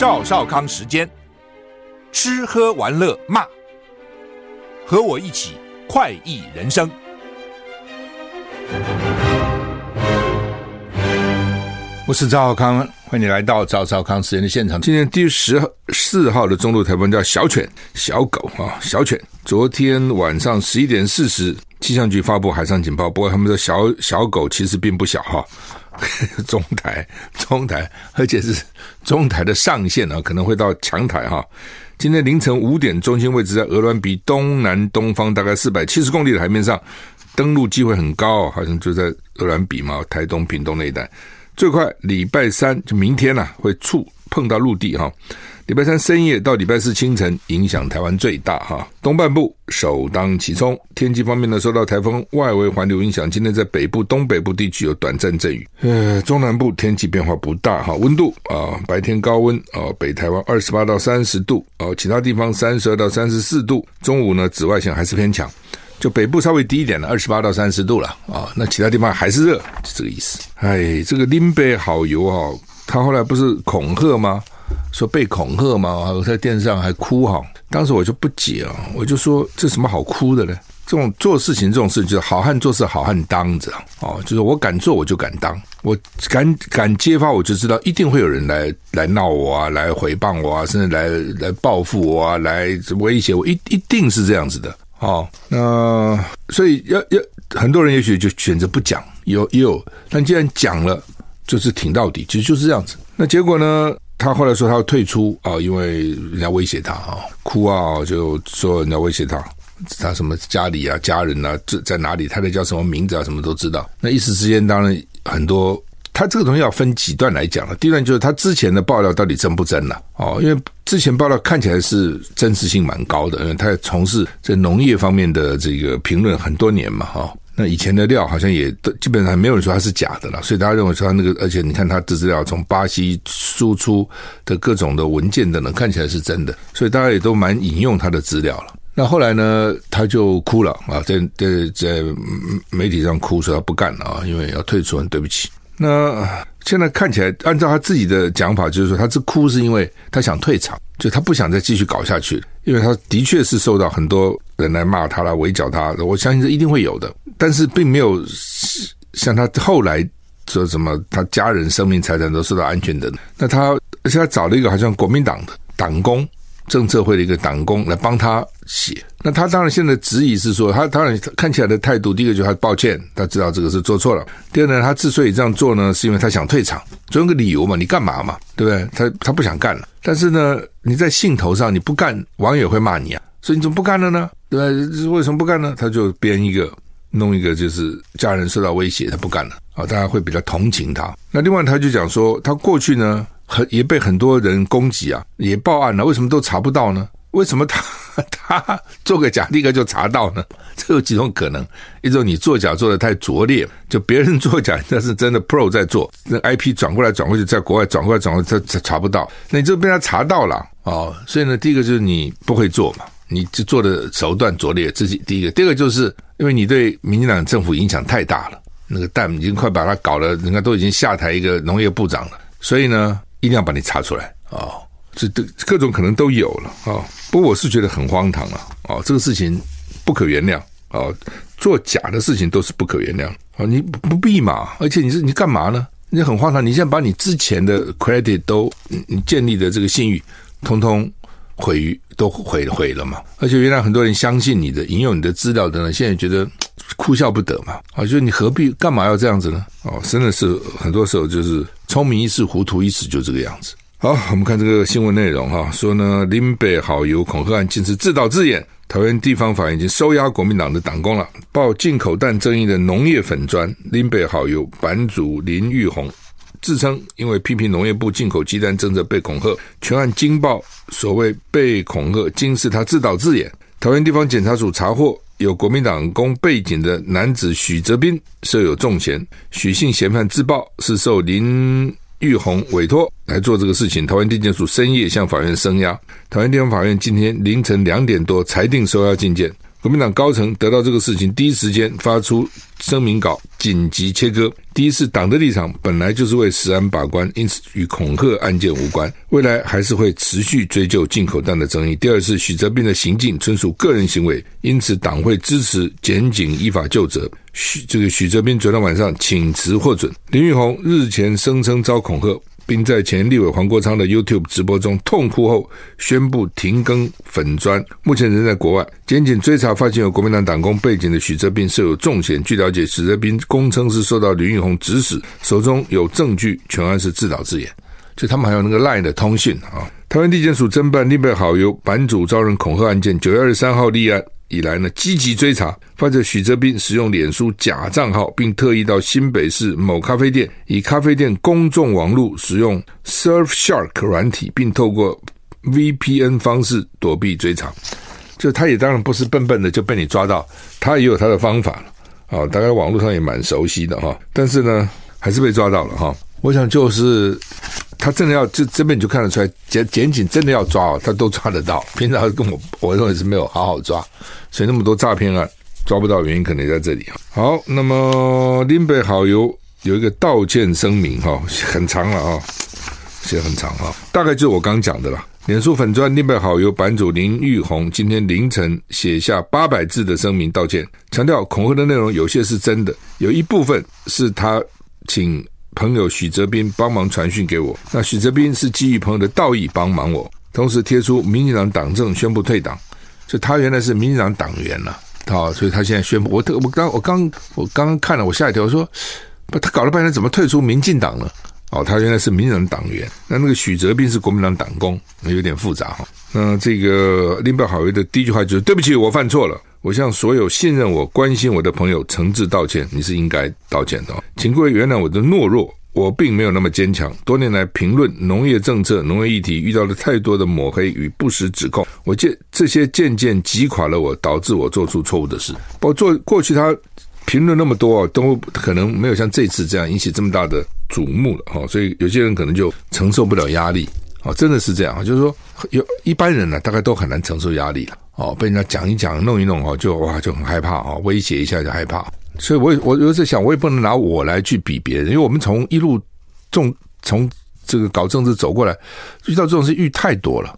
赵少康时间，吃喝玩乐骂，和我一起快意人生。我是赵少康，欢迎你来到赵少康时间的现场。今天第十四号的中度台风叫小犬、小狗啊，小犬。昨天晚上十一点四十，气象局发布海上警报，不过他们说小小狗其实并不小哈。中台，中台，而且是中台的上限啊，可能会到强台哈。今天凌晨五点，中心位置在鹅銮鼻东南东方大概四百七十公里的海面上，登陆机会很高，好像就在鹅銮鼻嘛，台东、屏东那一带。最快礼拜三就明天呐、啊，会触碰到陆地哈。礼拜三深夜到礼拜四清晨，影响台湾最大哈。东半部首当其冲。天气方面呢，受到台风外围环流影响，今天在北部、东北部地区有短暂阵雨。呃，中南部天气变化不大哈。温度啊，白天高温啊，北台湾二十八到三十度啊，其他地方三十二到三十四度。中午呢，紫外线还是偏强。就北部稍微低一点了，二十八到三十度了啊。那其他地方还是热，就这个意思。哎，这个林北好友哈，他后来不是恐吓吗？说被恐吓嘛？我在电视上还哭哈。当时我就不解啊，我就说这什么好哭的呢？这种做事情这种事，就是好汉做事好汉当着哦，就是我敢做我就敢当，我敢敢揭发我就知道一定会有人来来闹我啊，来诽谤我啊，甚至来来报复我啊，来威胁我，一一定是这样子的。哦，那所以要要很多人也许就选择不讲，有也有，但既然讲了，就是挺到底，其实就是这样子。那结果呢？他后来说他要退出啊，因为人家威胁他啊，哭啊，就说人家威胁他，他什么家里啊、家人啊，这在哪里？他在叫什么名字啊？什么都知道。那一时之间，当然很多。他这个东西要分几段来讲了。第一段就是他之前的爆料到底真不真了哦，因为之前爆料看起来是真实性蛮高的，因为他也从事这农业方面的这个评论很多年嘛哈。那以前的料好像也都基本上没有人说它是假的了，所以大家认为说他那个，而且你看他的资料从巴西输出的各种的文件等等，看起来是真的，所以大家也都蛮引用他的资料了。那后来呢，他就哭了啊，在在在媒体上哭说他不干了啊，因为要退出，很对不起。那现在看起来，按照他自己的讲法，就是说，他这哭是因为他想退场，就他不想再继续搞下去，因为他的确是受到很多人来骂他来围剿他，我相信这一定会有的，但是并没有像他后来说什么，他家人生命财产都受到安全的。那他而且他找了一个好像国民党的党工。政策会的一个党工来帮他写，那他当然现在质疑是说，他当然看起来的态度，第一个就是他抱歉，他知道这个是做错了。第二呢，他之所以这样做呢，是因为他想退场，总有个理由嘛，你干嘛嘛，对不对？他他不想干了，但是呢，你在兴头上你不干，网友会骂你啊，所以你怎么不干了呢？对不对？为什么不干呢？他就编一个弄一个，就是家人受到威胁，他不干了啊，大家会比较同情他。那另外他就讲说，他过去呢。很也被很多人攻击啊，也报案了，为什么都查不到呢？为什么他他做个假立刻就查到呢？这有几种可能：一种你作假做的太拙劣，就别人作假，但是真的 Pro 在做，那 IP 转过来转过去，在国外转过来转过去，他查不到，那你就被他查到了哦。所以呢，第一个就是你不会做嘛，你就做的手段拙劣，这是第一个。第二个就是因为你对民进党政府影响太大了，那个蛋已经快把它搞了，人家都已经下台一个农业部长了，所以呢。一定要把你查出来啊、哦！这这各种可能都有了啊、哦！不过我是觉得很荒唐了啊、哦！这个事情不可原谅啊、哦！做假的事情都是不可原谅啊、哦！你不必嘛！而且你是你干嘛呢？你很荒唐！你现在把你之前的 credit 都你建立的这个信誉，通通毁于都毁毁了嘛！而且原来很多人相信你的，引用你的资料等等，现在觉得哭笑不得嘛！啊、就你何必干嘛要这样子呢？哦，真的是很多时候就是。聪明一世，糊涂一时，就这个样子。好，我们看这个新闻内容哈，说呢，林北好友恐吓案竟是自导自演。桃园地方法院已经收押国民党的党工了。报进口蛋争议的农业粉专林北好友版主林玉红自称，因为批评农业部进口鸡蛋政策被恐吓，全案惊爆所谓被恐吓，竟是他自导自演。桃园地方检察署查获。有国民党工背景的男子许泽斌设有重嫌，许姓嫌犯自曝是受林玉红委托来做这个事情。桃园地检署深夜向法院声押。桃园地方法院今天凌晨两点多裁定收押禁见。国民党高层得到这个事情，第一时间发出声明稿，紧急切割。第一是党的立场本来就是为食安把关，因此与恐吓案件无关，未来还是会持续追究进口蛋的争议。第二是许哲斌的行径纯属个人行为，因此党会支持检警依法就责。许这个许哲斌昨天晚上请辞获准，林玉红日前声称遭恐吓。并在前立委黄国昌的 YouTube 直播中痛哭后，宣布停更粉砖，目前仍在国外。检警追查发现有国民党党工背景的许哲斌设有重嫌。据了解，许哲斌供称是受到林育红指使，手中有证据，全案是自导自演。就他们还有那个 LINE 的通讯啊。台湾地检署侦办林北好友版主遭人恐吓案件，九月二十三号立案。以来呢，积极追查，发现许哲斌使用脸书假账号，并特意到新北市某咖啡店，以咖啡店公众网络使用 Surfshark 软体，并透过 VPN 方式躲避追查。就他也当然不是笨笨的就被你抓到，他也有他的方法了啊，大概网络上也蛮熟悉的哈。但是呢，还是被抓到了哈。我想就是。他真的要，这这边你就看得出来，检检警真的要抓哦，他都抓得到。平常跟我我认为是没有好好抓，所以那么多诈骗案抓不到原因可能在这里。好，那么林北好友有一个道歉声明哈，很长了啊，写很长哈，大概就是我刚讲的了。脸书粉专林北好友版主林玉红今天凌晨写下八百字的声明道歉，强调恐吓的内容有些是真的，有一部分是他请。朋友许哲斌帮忙传讯给我，那许哲斌是基于朋友的道义帮忙我，同时贴出民进党党政宣布退党，就他原来是民进党党员了，好，所以他现在宣布，我特我刚我刚我刚刚看了，我吓一跳，我说不，他搞了半天怎么退出民进党了？哦，他原来是民进党党员，那那个许哲斌是国民党党工，有点复杂哈。那这个林北好友的第一句话就是对不起，我犯错了。我向所有信任我、关心我的朋友诚挚道歉，你是应该道歉的，请各位原谅我的懦弱，我并没有那么坚强。多年来评论农业政策、农业议题，遇到了太多的抹黑与不实指控，我见这些渐渐击垮了我，导致我做出错误的事。我做过去他评论那么多，都可能没有像这次这样引起这么大的瞩目了哈，所以有些人可能就承受不了压力啊，真的是这样，就是说有一般人呢，大概都很难承受压力了。哦，被人家讲一讲、弄一弄哦，就哇就很害怕哦，威胁一下就害怕。所以我，我我有时想，我也不能拿我来去比别人，因为我们从一路从从这个搞政治走过来，遇到这种事遇太多了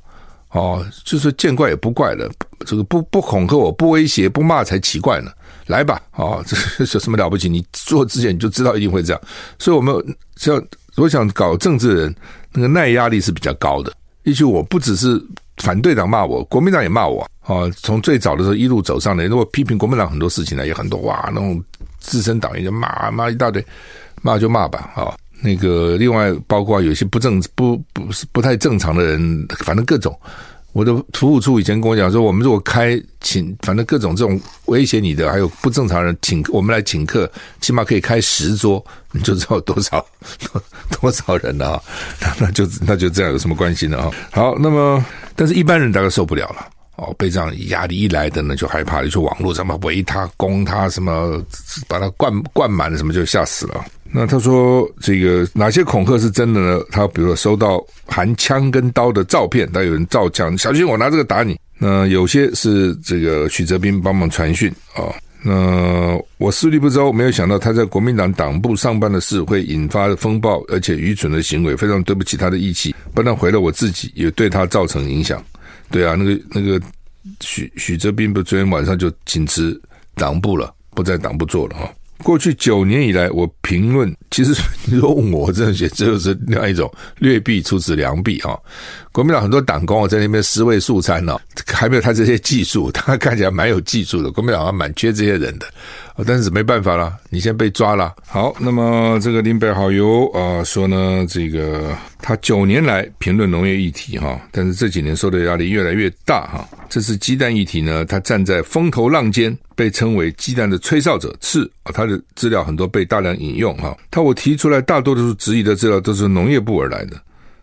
哦，就是见怪也不怪了。这个不不恐吓我，不威胁，不骂才奇怪呢。来吧，哦，这有什么了不起？你做之前你就知道一定会这样。所以，我们像我想搞政治的人，那个耐压力是比较高的。也许我不只是。反对党骂我，国民党也骂我啊！从最早的时候一路走上来，如果批评国民党很多事情呢，也很多哇，那种资深党员就骂骂一大堆，骂就骂吧啊！那个另外包括有些不正不不是不太正常的人，反正各种。我的服务处以前跟我讲说，我们如果开请，反正各种这种威胁你的，还有不正常人请我们来请客，起码可以开十桌，你就知道多少 多，多少人了啊！那就那就这样有什么关系呢啊？好，那么但是一般人大概受不了了哦，被这样压力一来的呢，就害怕，就说网络什么围他攻他什么，把他灌灌满了什么，就吓死了。那他说这个哪些恐吓是真的呢？他比如说收到含枪跟刀的照片，他有人造枪，小心我拿这个打你。那有些是这个许哲斌帮忙传讯啊。那我思虑不周，没有想到他在国民党党部上班的事会引发风暴，而且愚蠢的行为，非常对不起他的义气，不但毁了我自己，也对他造成影响。对啊，那个那个许许哲斌不昨天晚上就请辞党部了，不在党部做了哈。过去九年以来，我评论，其实你说我，我真的觉得这就是另外一种劣币出自良币啊。国民党很多党工在那边尸位素餐呢，还没有他这些技术，他看起来蛮有技术的。国民党还蛮缺这些人的。啊但是没办法了，你现在被抓了。好，那么这个林北好友啊说呢，这个他九年来评论农业议题哈，但是这几年受的压力越来越大哈。这次鸡蛋议题呢，他站在风头浪尖，被称为鸡蛋的吹哨者，是啊，他的资料很多被大量引用哈。他我提出来大多数质疑的资料都是农业部而来的，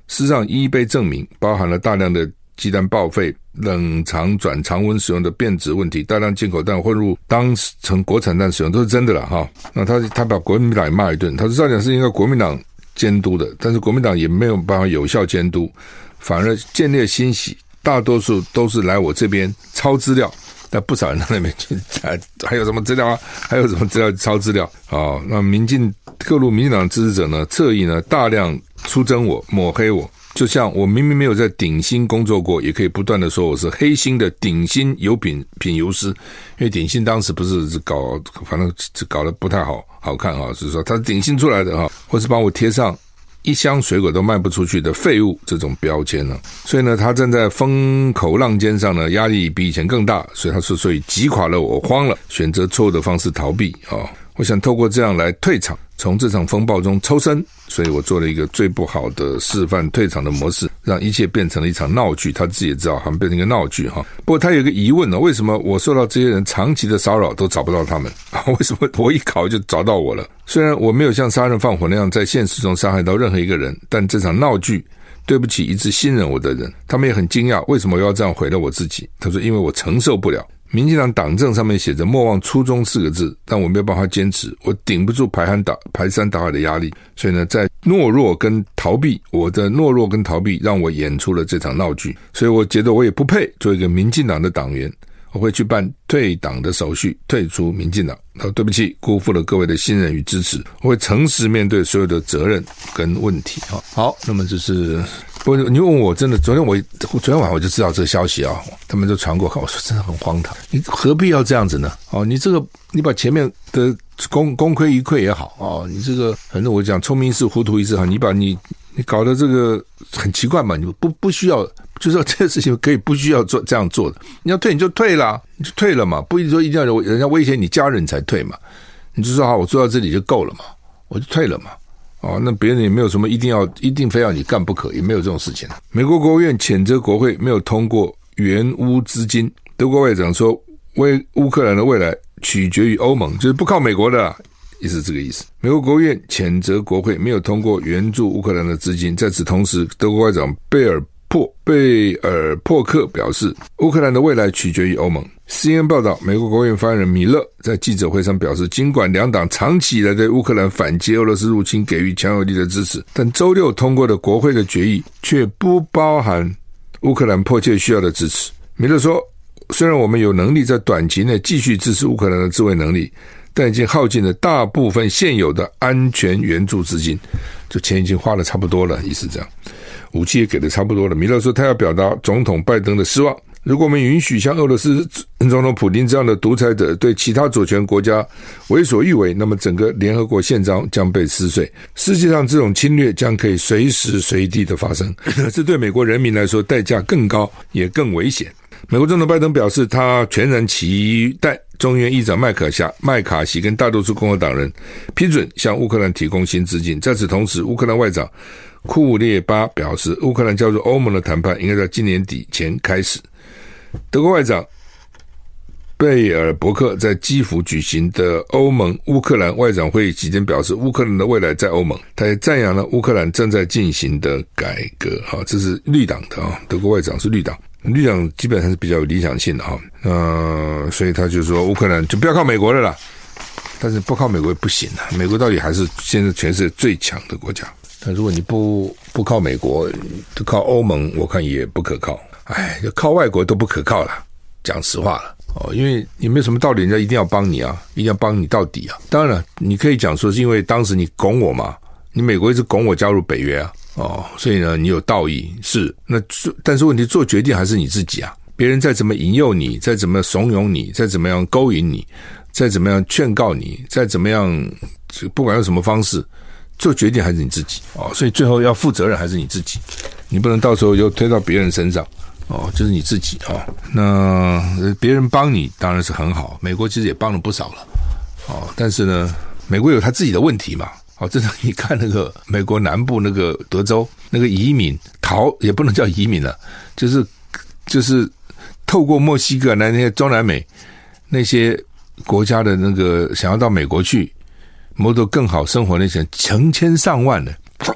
事实上一一被证明，包含了大量的。鸡蛋报废、冷藏转常温使用的变质问题，大量进口蛋混入当成国产蛋使用，都是真的了哈。那他他把国民党骂一顿，他说照讲是应该国民党监督的，但是国民党也没有办法有效监督，反而见猎心喜，大多数都是来我这边抄资料，但不少人到那边去，还还有什么资料啊？还有什么资料抄资料啊、那民进各路民进党支持者呢，侧翼呢，大量出征我，抹黑我。就像我明明没有在鼎新工作过，也可以不断的说我是黑心的鼎新油品品油师，因为鼎新当时不是搞，反正搞得不太好好看啊，就是说他是鼎新出来的啊，或是帮我贴上一箱水果都卖不出去的废物这种标签呢，所以呢，他站在风口浪尖上呢，压力比以前更大，所以他说，所以击垮了我，慌了，选择错误的方式逃避啊，我想透过这样来退场。从这场风暴中抽身，所以我做了一个最不好的示范，退场的模式，让一切变成了一场闹剧。他自己也知道，好像变成一个闹剧哈。不过他有一个疑问呢：为什么我受到这些人长期的骚扰都找不到他们？为什么我一考就找到我了？虽然我没有像杀人放火那样在现实中伤害到任何一个人，但这场闹剧对不起一直信任我的人，他们也很惊讶，为什么我要这样毁了我自己？他说：因为我承受不了。民进党党政上面写着“莫忘初衷”四个字，但我没有办法坚持，我顶不住排山倒排山倒海的压力，所以呢，在懦弱跟逃避，我的懦弱跟逃避让我演出了这场闹剧，所以我觉得我也不配做一个民进党的党员，我会去办退党的手续，退出民进党。好，对不起，辜负了各位的信任与支持，我会诚实面对所有的责任跟问题。哈，好，那么就是。不，你问我真的，昨天我昨天晚上我就知道这个消息啊，他们就传过，我说真的很荒唐，你何必要这样子呢？哦，你这个你把前面的功功亏一篑也好哦，你这个反正我讲聪明一世糊涂一世哈，你把你你搞得这个很奇怪嘛，你不不需要，就说这个事情可以不需要做这样做的，你要退你就退了，你就退了嘛，不一定说一定要人家威胁你家人你才退嘛，你就说好，我做到这里就够了嘛，我就退了嘛。哦，那别人也没有什么一定要、一定非要你干不可，也没有这种事情。美国国务院谴责国会没有通过援乌资金。德国外长说，为乌克兰的未来取决于欧盟，就是不靠美国的，也是这个意思。美国国务院谴责国会没有通过援助乌克兰的资金。在此同时，德国外长贝尔珀贝尔珀克表示，乌克兰的未来取决于欧盟。CNN 报道，美国国务院发言人米勒在记者会上表示，尽管两党长期以来对乌克兰反击俄罗斯入侵给予强有力的支持，但周六通过的国会的决议却不包含乌克兰迫切需要的支持。米勒说，虽然我们有能力在短期内继续支持乌克兰的自卫能力，但已经耗尽了大部分现有的安全援助资金，这钱已经花的差不多了，意思这样，武器也给的差不多了。米勒说，他要表达总统拜登的失望。如果我们允许像俄罗斯总统普丁这样的独裁者对其他主权国家为所欲为，那么整个联合国宪章将被撕碎。世界上这种侵略将可以随时随地的发生，这对美国人民来说代价更高，也更危险。美国总统拜登表示，他全然期待众议院议长麦可夏麦卡锡跟大多数共和党人批准向乌克兰提供新资金。在此同时，乌克兰外长库列巴表示，乌克兰加入欧盟的谈判应该在今年底前开始。德国外长贝尔伯克在基辅举行的欧盟乌克兰外长会议期间表示，乌克兰的未来在欧盟。他也赞扬了乌克兰正在进行的改革。哈，这是绿党的啊，德国外长是绿党，绿党基本上是比较有理想性的哈。呃，所以他就说乌克兰就不要靠美国了啦。但是不靠美国也不行啊，美国到底还是现在全世界最强的国家。但如果你不不靠美国，就靠欧盟，我看也不可靠。哎，靠外国都不可靠了，讲实话了哦，因为你没有什么道理，人家一定要帮你啊，一定要帮你到底啊。当然了，你可以讲说是因为当时你拱我嘛，你美国一直拱我加入北约啊，哦，所以呢，你有道义是那，但是问题做决定还是你自己啊。别人再怎么引诱你，再怎么怂恿你，再怎么样勾引你，再怎么样劝告你，再怎么样，不管用什么方式，做决定还是你自己哦。所以最后要负责任还是你自己，你不能到时候又推到别人身上。哦，就是你自己、哦。那别人帮你当然是很好，美国其实也帮了不少了。哦，但是呢，美国有他自己的问题嘛。哦，这是你看那个美国南部那个德州那个移民逃，也不能叫移民了，就是就是透过墨西哥那些中南美那些国家的那个想要到美国去谋得更好生活那些成千上万的，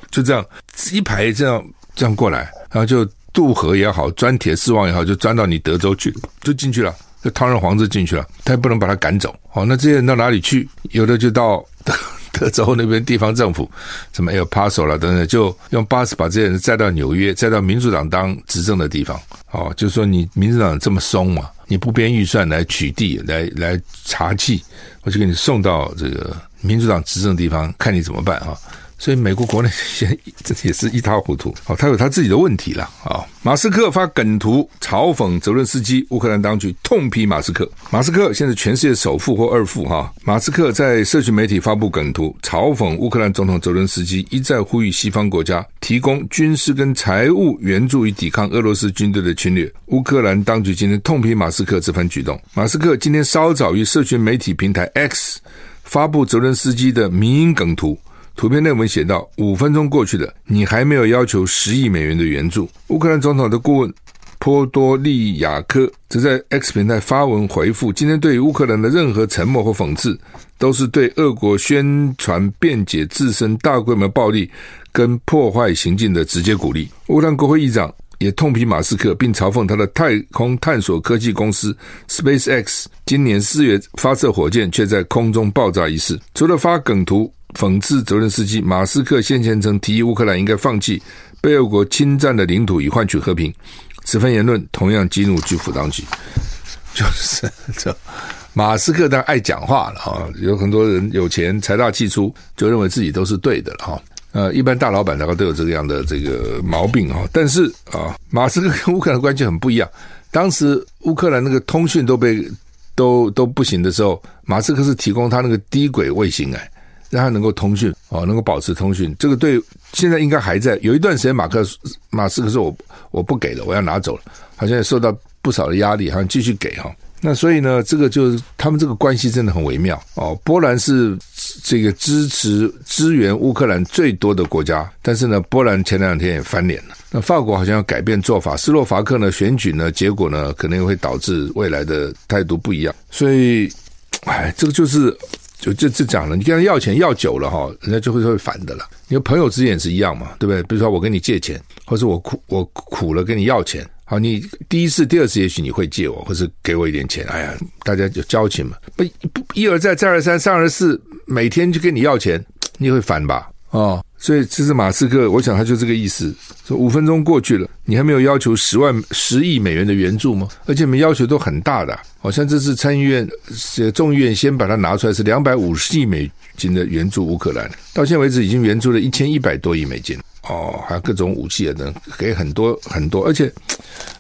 就这样一排这样这样过来，然后就。渡河也好，钻铁丝网也好，就钻到你德州去，就进去了，就堂而皇之进去了。他也不能把他赶走。好，那这些人到哪里去？有的就到德 德州那边地方政府，什么 El Paso 了等等，就用巴士把这些人载到纽约，载到民主党当执政的地方。哦，就说你民主党这么松嘛，你不编预算来取缔、来来查缉，我就给你送到这个民主党执政的地方，看你怎么办啊？所以美国国内现这也是一塌糊涂哦，他有他自己的问题了啊。马斯克发梗图嘲讽泽伦斯基，乌克兰当局痛批马斯克。马斯克现在全世界首富或二富哈。马斯克在社群媒体发布梗图嘲讽乌克兰总统泽伦斯基，一再呼吁西方国家提供军事跟财务援助以抵抗俄罗斯军队的侵略。乌克兰当局今天痛批马斯克这番举动。马斯克今天稍早于社群媒体平台 X 发布泽伦斯基的迷因梗图。图片内文写道：“五分钟过去了，你还没有要求十亿美元的援助。”乌克兰总统的顾问波多利亚科则在 X 平台发文回复：“今天对于乌克兰的任何沉默或讽刺，都是对俄国宣传辩解自身大规模暴力跟破坏行径的直接鼓励。”乌克兰国会议长也痛批马斯克，并嘲讽他的太空探索科技公司 SpaceX 今年四月发射火箭却在空中爆炸一事。除了发梗图。讽刺泽伦斯基，马斯克先前曾提议乌克兰应该放弃被俄国侵占的领土以换取和平，此番言论同样激怒基辅当局。就是这马斯克当然爱讲话了哈，有很多人有钱财大气粗，就认为自己都是对的了哈。呃，一般大老板大概都有这个样的这个毛病哈。但是啊，马斯克跟乌克兰关系很不一样。当时乌克兰那个通讯都被都都不行的时候，马斯克是提供他那个低轨卫星哎。让他能够通讯哦，能够保持通讯，这个对现在应该还在。有一段时间，马克马斯克说我我不给了，我要拿走了，好像也受到不少的压力，好像继续给哈。那所以呢，这个就是他们这个关系真的很微妙哦。波兰是这个支持支援乌克兰最多的国家，但是呢，波兰前两天也翻脸了。那法国好像要改变做法，斯洛伐克呢选举呢结果呢可能会导致未来的态度不一样。所以，哎，这个就是。就这这讲了，你跟他要钱要久了哈，人家就会会烦的了。因为朋友之间也是一样嘛，对不对？比如说我跟你借钱，或是我苦我苦了跟你要钱，好，你第一次、第二次也许你会借我，或是给我一点钱。哎呀，大家有交情嘛，不不一而再再而三三而四，每天就跟你要钱，你会烦吧？哦。所以这是马斯克，我想他就这个意思。说五分钟过去了，你还没有要求十万十亿美元的援助吗？而且你们要求都很大的，好像这次参议院、众议院先把它拿出来，是两百五十亿美金的援助乌克兰。到现在为止，已经援助了一千一百多亿美金。哦，还有各种武器啊等，给很多很多。而且，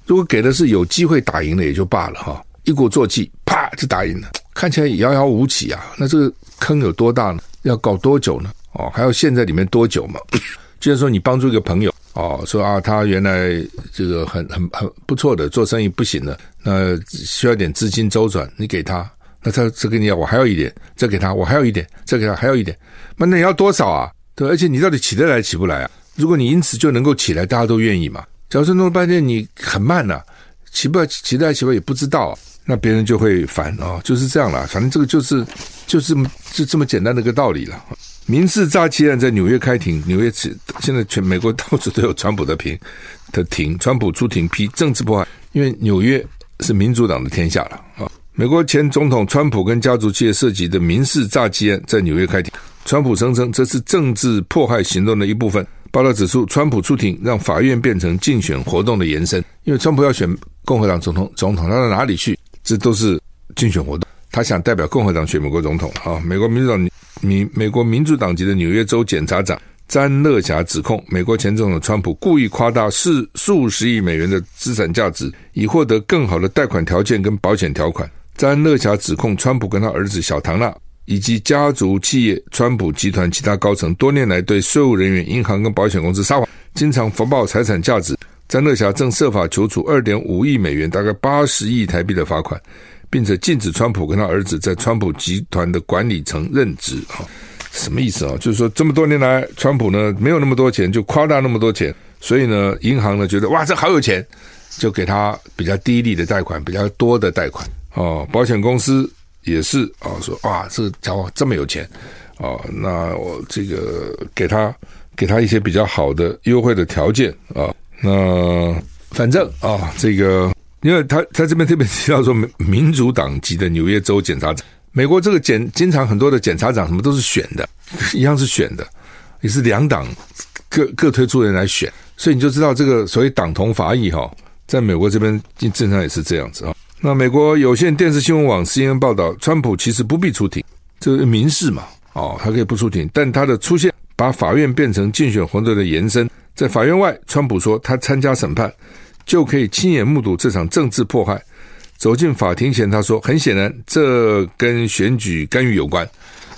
如果给的是有机会打赢的也就罢了哈，一鼓作气，啪就打赢了，看起来遥遥无期啊。那这个坑有多大呢？要搞多久呢？哦，还要陷在里面多久嘛？就是说，你帮助一个朋友哦，说啊，他原来这个很很很不错的做生意不行了，那需要点资金周转，你给他，那他这给你要，我还要一点，再给他，我还要一点，再给他还要一点，那你要多少啊？对，而且你到底起得来起不来啊？如果你因此就能够起来，大家都愿意嘛？假如说弄了半天你很慢呐、啊，起不来起得来起不来也不知道、啊，那别人就会烦、哦，就是这样了。反正这个就是就是就这么简单的一个道理了。民事诈欺案在纽约开庭，纽约起现在全美国到处都有川普的庭的庭，川普出庭批政治迫害，因为纽约是民主党的天下了啊。美国前总统川普跟家族企业涉及的民事诈欺案在纽约开庭，川普声称这是政治迫害行动的一部分。报道指出，川普出庭让法院变成竞选活动的延伸，因为川普要选共和党总统，总统他到哪里去，这都是竞选活动。他想代表共和党选美国总统啊，美国民主党。民美国民主党籍的纽约州检察长詹乐侠指控，美国前总统川普故意夸大数数十亿美元的资产价值，以获得更好的贷款条件跟保险条款。詹乐侠指控，川普跟他儿子小唐纳以及家族企业川普集团其他高层，多年来对税务人员、银行跟保险公司撒谎，经常谎报财产价值。詹乐侠正设法求处二点五亿美元，大概八十亿台币的罚款。并且禁止川普跟他儿子在川普集团的管理层任职哈，什么意思啊？就是说这么多年来，川普呢没有那么多钱，就夸大那么多钱，所以呢，银行呢觉得哇，这好有钱，就给他比较低利的贷款，比较多的贷款哦。保险公司也是啊，说哇，这家伙这么有钱啊，那我这个给他给他一些比较好的优惠的条件啊，那反正啊，这个。因为他他这边特别提到说，民民主党籍的纽约州检察长，美国这个检经常很多的检察长什么都是选的，一样是选的，也是两党各各推出人来选，所以你就知道这个所谓党同伐异哈，在美国这边正常也是这样子啊。那美国有线电视新闻网 CNN 报道，川普其实不必出庭，这是民事嘛，哦，他可以不出庭，但他的出现把法院变成竞选活动的延伸。在法院外，川普说他参加审判就可以亲眼目睹这场政治迫害。走进法庭前，他说：“很显然，这跟选举干预有关。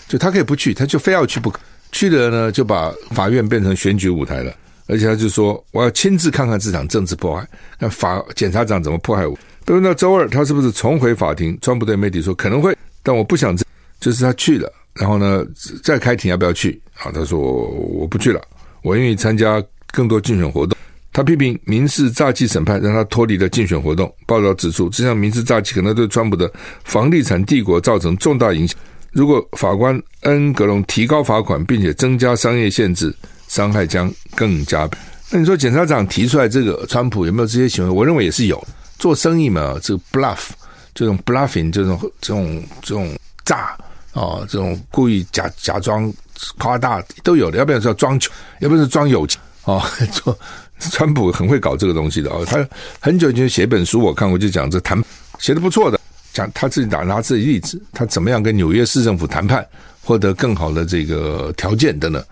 就他可以不去，他就非要去不可。去的呢，就把法院变成选举舞台了。而且他就说：我要亲自看看这场政治迫害，看法检察长怎么迫害我。都问到周二他是不是重回法庭，川普对媒体说：可能会，但我不想。这就是他去了，然后呢，再开庭要不要去？啊，他说我我不去了，我愿意参加。”更多竞选活动，他批评民事诈欺审判让他脱离了竞选活动。报道指出，这项民事诈欺可能对川普的房地产帝国造成重大影响。如果法官恩格隆提高罚款，并且增加商业限制，伤害将更加。那你说，检察长提出来这个川普有没有这些行为？我认为也是有。做生意嘛，这个 bluff，这种 bluffing，这种这种这种诈啊、这种故意假假装夸大都有的。要不然说装穷，要不然是装有钱。哦，做川普很会搞这个东西的哦，他很久以前写一本书，我看过，就讲这谈写的不错的，讲他自己打拿自己例子，他怎么样跟纽约市政府谈判，获得更好的这个条件等等，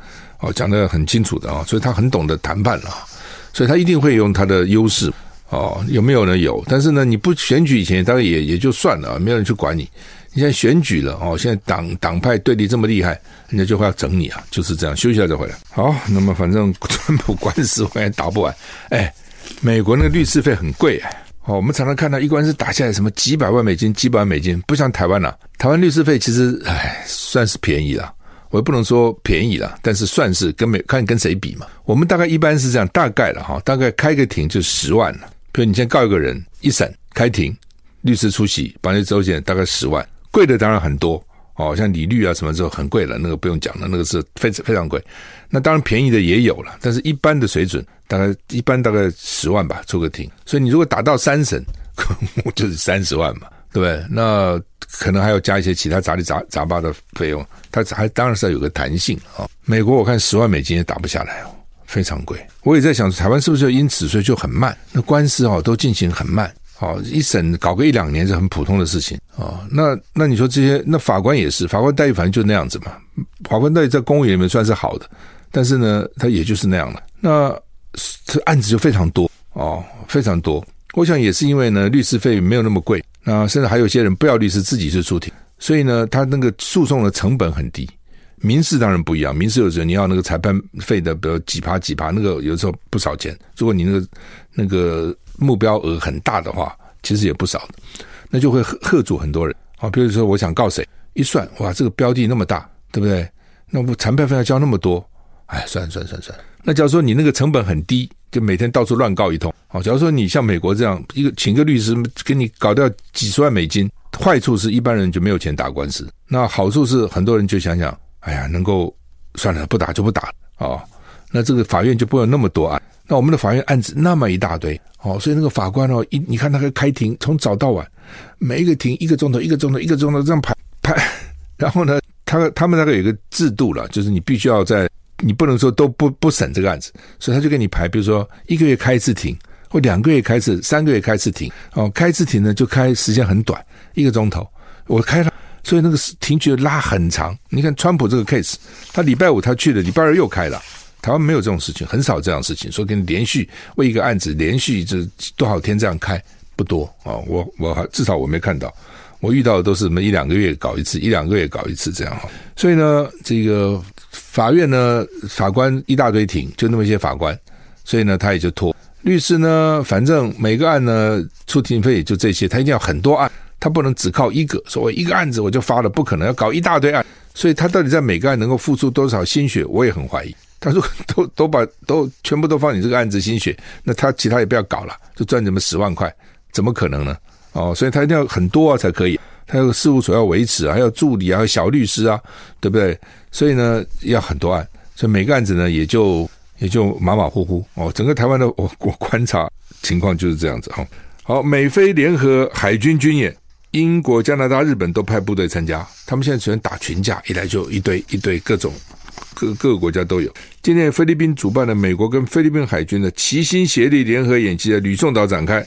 哦，讲得很清楚的啊，所以他很懂得谈判了，所以他一定会用他的优势哦，有没有呢？有，但是呢，你不选举以前，当然也也就算了，没有人去管你。你现在选举了哦，现在党党派对立这么厉害，人家就会要整你啊，就是这样。休息一下再回来。好，那么反正 川普官司我也打不完。哎，美国那个律师费很贵哎。哦，我们常常看到一官司打下来什么几百万美金、几百万美金，不像台湾呐、台湾律师费其实哎算是便宜了，我也不能说便宜了，但是算是跟美看跟谁比嘛。我们大概一般是这样，大概了哈，大概开个庭就十万了。比如你先告一个人，一审开庭，律师出席，帮你周险大概十万。贵的当然很多哦，像李律啊什么之后很贵了，那个不用讲了，那个是非常非常贵。那当然便宜的也有了，但是一般的水准大概一般大概十万吧，出个庭。所以你如果打到三审，就是三十万嘛，对不对？那可能还要加一些其他杂七杂杂八的费用，它还当然是要有个弹性啊。美国我看十万美金也打不下来哦，非常贵。我也在想，台湾是不是因此所以就很慢？那官司哦都进行很慢。哦，一审搞个一两年是很普通的事情哦。那那你说这些，那法官也是，法官待遇反正就那样子嘛。法官待遇在公务员里面算是好的，但是呢，他也就是那样了。那这案子就非常多哦，非常多。我想也是因为呢，律师费没有那么贵，那甚至还有些人不要律师自己去出庭，所以呢，他那个诉讼的成本很低。民事当然不一样，民事有时候你要那个裁判费的，比如几趴几趴，那个有时候不少钱。如果你那个那个。目标额很大的话，其实也不少，那就会吓吓阻很多人啊。比如说，我想告谁，一算哇，这个标的那么大，对不对？那不裁判费要交那么多，哎，算算算算。那假如说你那个成本很低，就每天到处乱告一通，好。假如说你像美国这样，一个请个律师给你搞掉几十万美金，坏处是一般人就没有钱打官司，那好处是很多人就想想，哎呀，能够算了，不打就不打哦。那这个法院就不会有那么多案。那我们的法院案子那么一大堆。哦，所以那个法官哦，一你看他个开庭从早到晚，每一个庭一个钟头，一个钟头，一个钟头这样排排，然后呢，他他们那个有一个制度了，就是你必须要在，你不能说都不不审这个案子，所以他就给你排，比如说一个月开一次庭，或两个月开一次，三个月开一次庭，哦，开一次庭呢就开时间很短，一个钟头，我开了，所以那个庭局拉很长。你看川普这个 case，他礼拜五他去了，礼拜二又开了。台湾没有这种事情，很少这样事情。说跟你连续为一个案子连续这多少天这样开不多啊、我我还至少我没看到，我遇到的都是什么一两个月搞一次，一两个月搞一次这样哈。所以呢，这个法院呢，法官一大堆庭，就那么一些法官，所以呢，他也就拖。律师呢，反正每个案呢出庭费也就这些，他一定要很多案，他不能只靠一个，所谓一个案子我就发了，不可能要搞一大堆案，所以他到底在每个案能够付出多少心血，我也很怀疑。他说：“都都把都全部都放你这个案子心血，那他其他也不要搞了，就赚你们十万块，怎么可能呢？哦，所以他一定要很多啊才可以，他有事务所要维持啊，还有助理啊，还有小律师啊，对不对？所以呢，要很多案，所以每个案子呢也就也就马马虎虎哦。整个台湾的我我观察情况就是这样子哈。好，美菲联合海军军演，英国、加拿大、日本都派部队参加，他们现在喜欢打群架，一来就一堆一堆各种。”各各个国家都有。今天菲律宾主办的美国跟菲律宾海军的齐心协力联合演习在吕宋岛展开，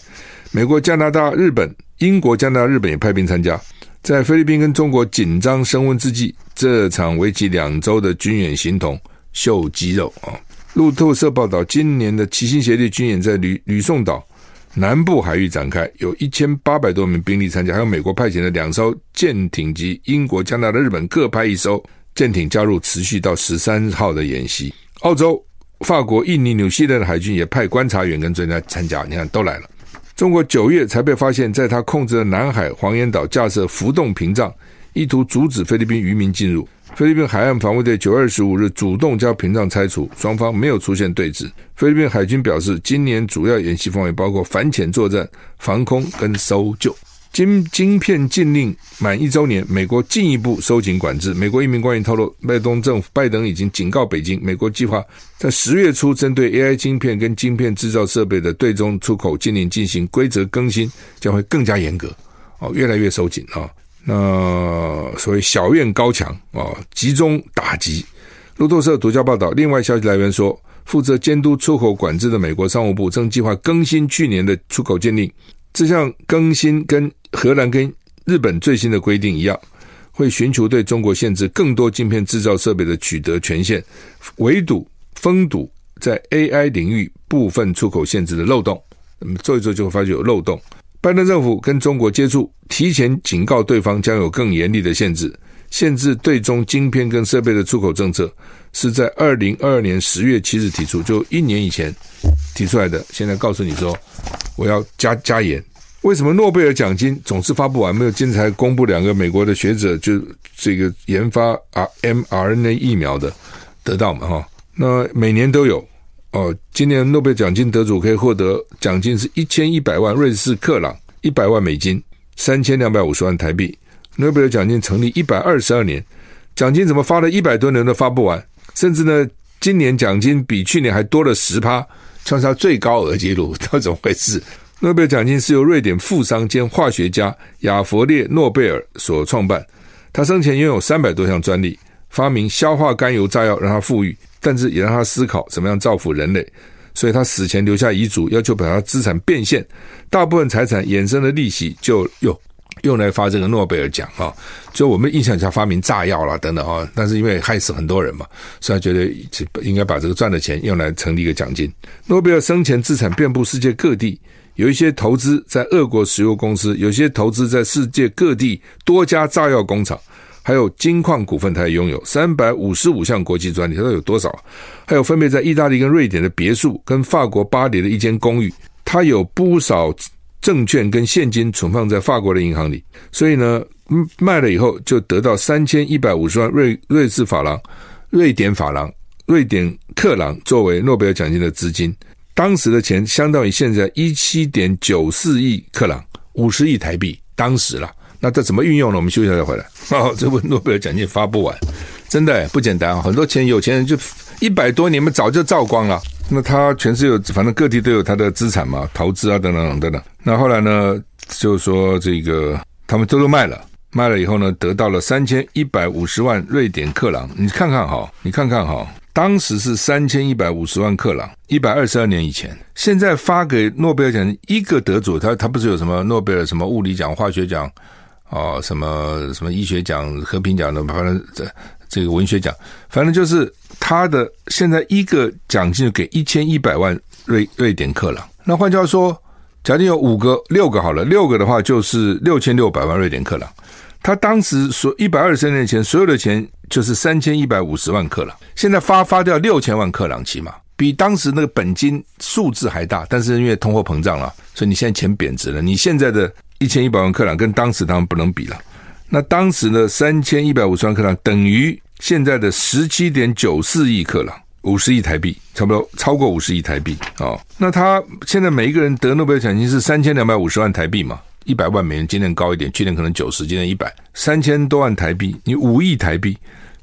美国、加拿大、日本、英国、加拿大、日本也派兵参加。在菲律宾跟中国紧张升温之际，这场为期两周的军演形同秀肌肉啊！路透社报道，今年的齐心协力军演在吕吕宋岛南部海域展开，有一千八百多名兵力参加，还有美国派遣的两艘舰艇及英国、加拿大、日本各派一艘舰艇加入，持续到十三号的演习。澳洲、法国、印尼、纽西兰的海军也派观察员跟专家参加，你看都来了。中国九月才被发现，在他控制的南海黄岩岛架设浮动屏障，意图阻止菲律宾渔民进入。菲律宾海岸防卫队九月二十五日主动将屏障拆除，双方没有出现对峙。菲律宾海军表示，今年主要演习范围包括反潜作战、防空跟搜救。晶晶片禁令满一周年，美国进一步收紧管制。美国一名官员透露，拜登政府拜登已经警告北京，美国计划在十月初针对 AI 晶片跟晶片制造设备的对中出口禁令进行规则更新，将会更加严格，哦，越来越收紧啊。那所谓小院高墙啊，集中打击。路透社独家报道，另外消息来源说，负责监督出口管制的美国商务部正计划更新去年的出口禁令。这项更新跟荷兰跟日本最新的规定一样，会寻求对中国限制更多晶片制造设备的取得权限，围堵封堵在 AI 领域部分出口限制的漏洞。那么做一做就会发觉有漏洞。拜登政府跟中国接触，提前警告对方将有更严厉的限制，限制对中晶片跟设备的出口政策是在二零二二年十月七日提出，就一年以前提出来的。现在告诉你说。我要加加严。为什么诺贝尔奖金总是发不完？没有今天才公布两个美国的学者，就这个研发啊 mRNA 疫苗的得到嘛哈？那每年都有哦。今年诺贝尔奖金得主可以获得奖金是一千一百万瑞士克朗，一百万美金，三千两百五十万台币。诺贝尔奖金成立一百二十二年，奖金怎么发了一百多年都发不完？甚至呢，今年奖金比去年还多了十趴。创下最高额纪录，这怎么回事？诺贝尔奖金是由瑞典富商兼化学家亚佛列诺贝尔所创办。他生前拥有三百多项专利，发明硝化甘油炸药让他富裕，但是也让他思考怎么样造福人类。所以他死前留下遗嘱，要求把他资产变现，大部分财产衍生的利息就用。用来发这个诺贝尔奖啊，就我们印象下发明炸药啦等等啊，但是因为害死很多人嘛，所以他觉得应该把这个赚的钱用来成立一个奖金。诺贝尔生前资产遍布世界各地，有一些投资在俄国石油公司，有些投资在世界各地多家炸药工厂，还有金矿股份，他也拥有三百五十五项国际专利，他说有多少？还有分别在意大利跟瑞典的别墅，跟法国巴黎的一间公寓，他有不少。证券跟现金存放在法国的银行里，所以呢，卖了以后就得到三千一百五十万瑞瑞士法郎、瑞典法郎、瑞典克朗作为诺贝尔奖金的资金。当时的钱相当于现在一七点九四亿克朗，五十亿台币。当时了，那这怎么运用呢？我们休息下再回来。哦，这不诺贝尔奖金发不完，真的不简单啊！很多钱，有钱人就一百多年嘛，早就造光了。那他全是有，反正各地都有他的资产嘛，投资啊等等等等。那后来呢，就是说这个他们都都卖了，卖了以后呢，得到了三千一百五十万瑞典克朗。你看看哈，你看看哈，当时是三千一百五十万克朗，一百二十二年以前。现在发给诺贝尔奖一个得主，他他不是有什么诺贝尔什么物理奖、化学奖哦，什么什么医学奖、和平奖的，反正这这个文学奖，反正就是。他的现在一个奖金就给一千一百万瑞瑞典克朗，那换句话说，假定有五个、六个好了，六个的话就是六千六百万瑞典克朗。他当时所一百二十年前所有的钱就是三千一百五十万克朗，现在发发掉六千万克朗起码，比当时那个本金数字还大。但是因为通货膨胀了，所以你现在钱贬值了，你现在的一千一百万克朗跟当时他们不能比了。那当时呢，三千一百五十万克朗等于。现在的十七点九四亿克朗，五十亿台币，差不多超过五十亿台币哦。那他现在每一个人得诺贝尔奖金是三千两百五十万台币嘛？一百万美元，今年高一点，去年可能九十，今年一百，三千多万台币，你五亿台币，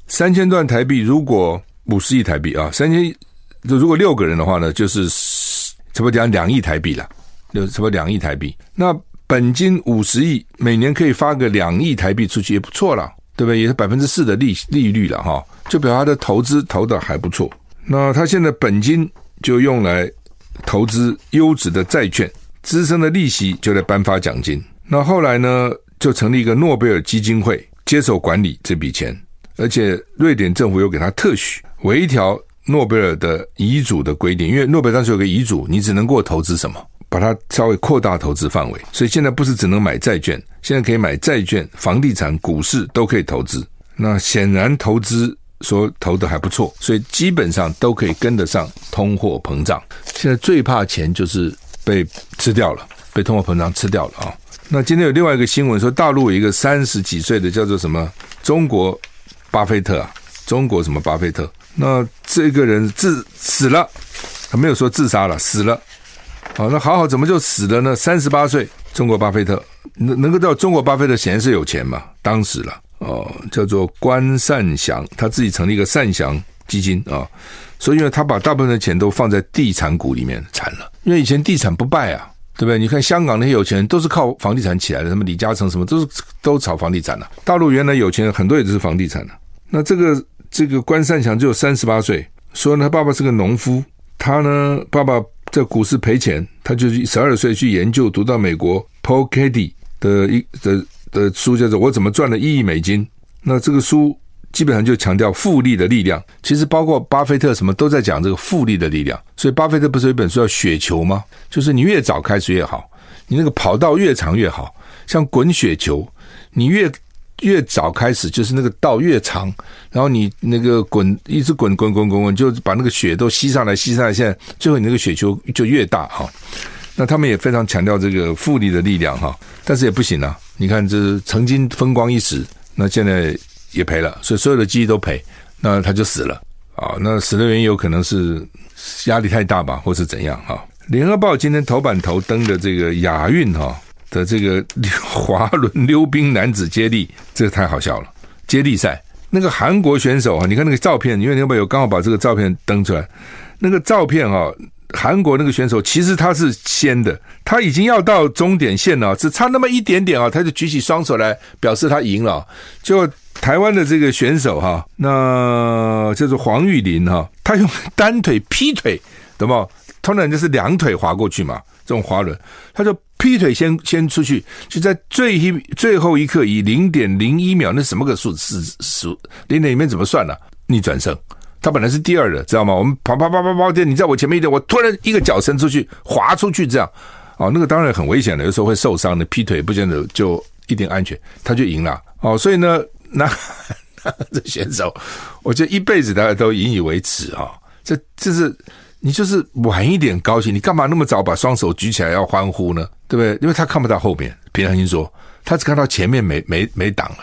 三千多万台币，如果五十亿台币啊，三千，如果六个人的话呢，就是差不多讲两亿台币了，就差不多两亿台币。那本金五十亿，每年可以发个两亿台币出去，也不错了。对不对？也是百分之四的利利率了哈，就表示他的投资投的还不错。那他现在本金就用来投资优质的债券，孳生的利息就来颁发奖金。那后来呢，就成立一个诺贝尔基金会接手管理这笔钱，而且瑞典政府又给他特许，微调诺贝尔的遗嘱的规定，因为诺贝尔当时有个遗嘱，你只能给我投资什么。把它稍微扩大投资范围，所以现在不是只能买债券，现在可以买债券、房地产、股市都可以投资。那显然投资说投的还不错，所以基本上都可以跟得上通货膨胀。现在最怕钱就是被吃掉了，被通货膨胀吃掉了啊！那今天有另外一个新闻说，大陆有一个三十几岁的叫做什么中国巴菲特啊，中国什么巴菲特？那这个人自死了，他没有说自杀了，死了。好，那好好怎么就死了呢？三十八岁，中国巴菲特能能够到中国巴菲特显然是有钱嘛？当时了哦，叫做关善祥，他自己成立一个善祥基金啊、所以呢他把大部分的钱都放在地产股里面，惨了，因为以前地产不败啊，对不对？你看香港那些有钱人都是靠房地产起来的，什么李嘉诚什么都是都炒房地产的、大陆原来有钱人很多也都是房地产的、那这个这个关善祥只有三十八岁，说呢，他爸爸是个农夫，他呢爸爸。在股市赔钱，他就是十二岁去研究，读到美国 Paul Caddy 的一的的书，叫做《我怎么赚了一亿美金》。那这个书基本上就强调复利的力量。其实包括巴菲特什么都在讲这个复利的力量。所以巴菲特不是有一本书叫《雪球》吗？就是你越早开始越好，你那个跑道越长越好，像滚雪球，你越。越早开始就是那个道越长，然后你那个滚一直滚滚滚滚滚，就把那个雪都吸上来吸上来，现在最后你那个雪球就越大哈。那他们也非常强调这个复利的力量哈，但是也不行啊。你看这曾经风光一时，那现在也赔了，所以所有的记忆都赔，那他就死了啊。那死的原因有可能是压力太大吧，或是怎样哈。联合报今天头版头登的这个亚运哈。的这个 滑轮溜冰男子接力，这个太好笑了。接力赛那个韩国选手啊，你看那个照片，因为有没有刚好把这个照片登出来？那个照片啊，韩国那个选手其实他是先的，他已经要到终点线了，只差那么一点点啊，他就举起双手来表示他赢了。就台湾的这个选手哈，那叫做黄玉林哈，他用单腿劈腿，懂吗？通常就是两腿滑过去嘛，这种滑轮，他就。劈腿先先出去，就在最一最后一刻以零点零一秒，那什么个数是数零点里面怎么算呢、逆转胜，他本来是第二的，知道吗？我们跑跑跑跑跑，你在我前面一点，我突然一个脚伸出去滑出去，这样哦，那个当然很危险的，有时候会受伤的。劈腿不见得就一定安全，他就赢了哦。所以呢，那，这选手，我觉得一辈子大家都引以为耻啊、哦。这这是。你就是晚一点高兴，你干嘛那么早把双手举起来要欢呼呢？对不对？因为他看不到后面。平常心说，他只看到前面没没没挡了，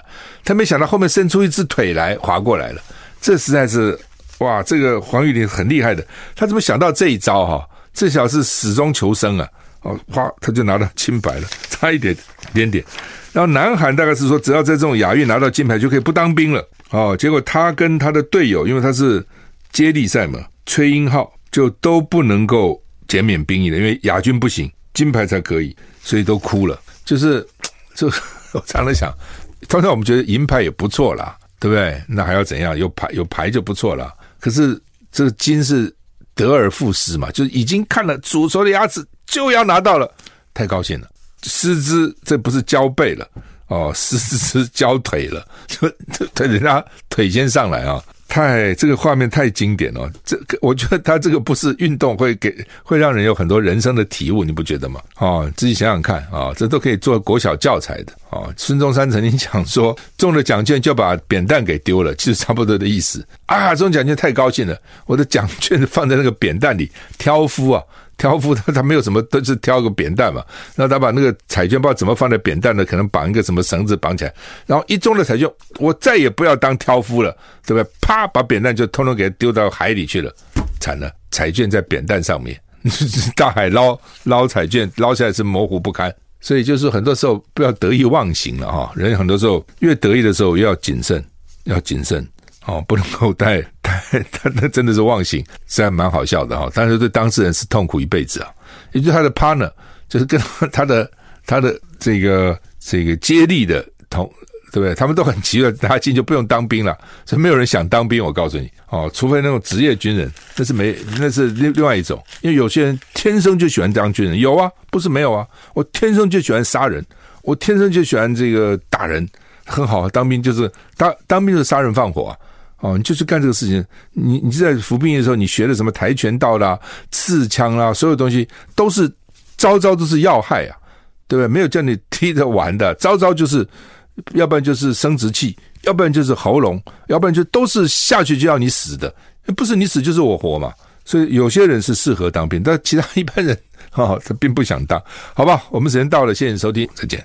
他没想到后面伸出一只腿来滑过来了。这实在是哇，这个黄玉玲很厉害的，他怎么想到这一招哈？这小子是死中求生啊！哦，哗，他就拿到清白了，差一点点点。然后南韩大概是说，只要在这种亚运拿到金牌就可以不当兵了。哦，结果他跟他的队友，因为他是接力赛嘛，崔英浩。就都不能够减免兵役了，因为亚军不行，金牌才可以，所以都哭了。就是，就 我常常想，通常我们觉得银牌也不错啦，对不对？那还要怎样？有牌有牌就不错了。可是这个金是得而复失嘛，就已经看了煮熟的鸭子就要拿到了，太高兴了。失之这不是交背了哦，失之交腿了，就 他人家腿先上来啊。太这个画面太经典了，这个我觉得他这个不是运动会给会让人有很多人生的体悟，你不觉得吗？啊，自己想想看啊、这都可以做国小教材的啊。孙中山曾经讲说，中了奖券就把扁担给丢了，其实差不多的意思啊。中奖券太高兴了，我的奖券放在那个扁担里，挑夫啊。挑夫他他没有什么，都是挑个扁担嘛。那他把那个彩券不知道怎么放在扁担的，可能绑一个什么绳子绑起来。然后一中了彩券，我再也不要当挑夫了，对不对？啪，把扁担就通通给丢到海里去了，惨了！彩券在扁担上面，大海捞捞彩券，捞起来是模糊不堪。所以就是很多时候不要得意忘形了哈。人很多时候越得意的时候，越要谨慎，要谨慎。哦，不能够太，他那真的是忘形，虽然蛮好笑的哈，但是对当事人是痛苦一辈子啊。也就是他的 partner，就是跟他的他的这个这个接力的同对不对？他们都很急了，他进就不用当兵了，所以没有人想当兵。我告诉你哦，除非那种职业军人，那是没，那是另另外一种。因为有些人天生就喜欢当军人，有啊，不是没有啊。我天生就喜欢杀人，我天生就喜欢这个打人，很好啊。当兵就是当当兵就是杀人放火啊。哦，你就是干这个事情。你你在服兵役的时候，你学的什么跆拳道啦、刺枪啦，所有东西都是招招都是要害啊，对不对？没有叫你踢着玩的，招招就是。要不然就是生殖器，要不然就是喉咙，要不然就都是下去就要你死的，不是你死就是我活嘛。所以有些人是适合当兵，但其他一般人啊，他并不想当。好吧，我们时间到了，谢谢收听，再见。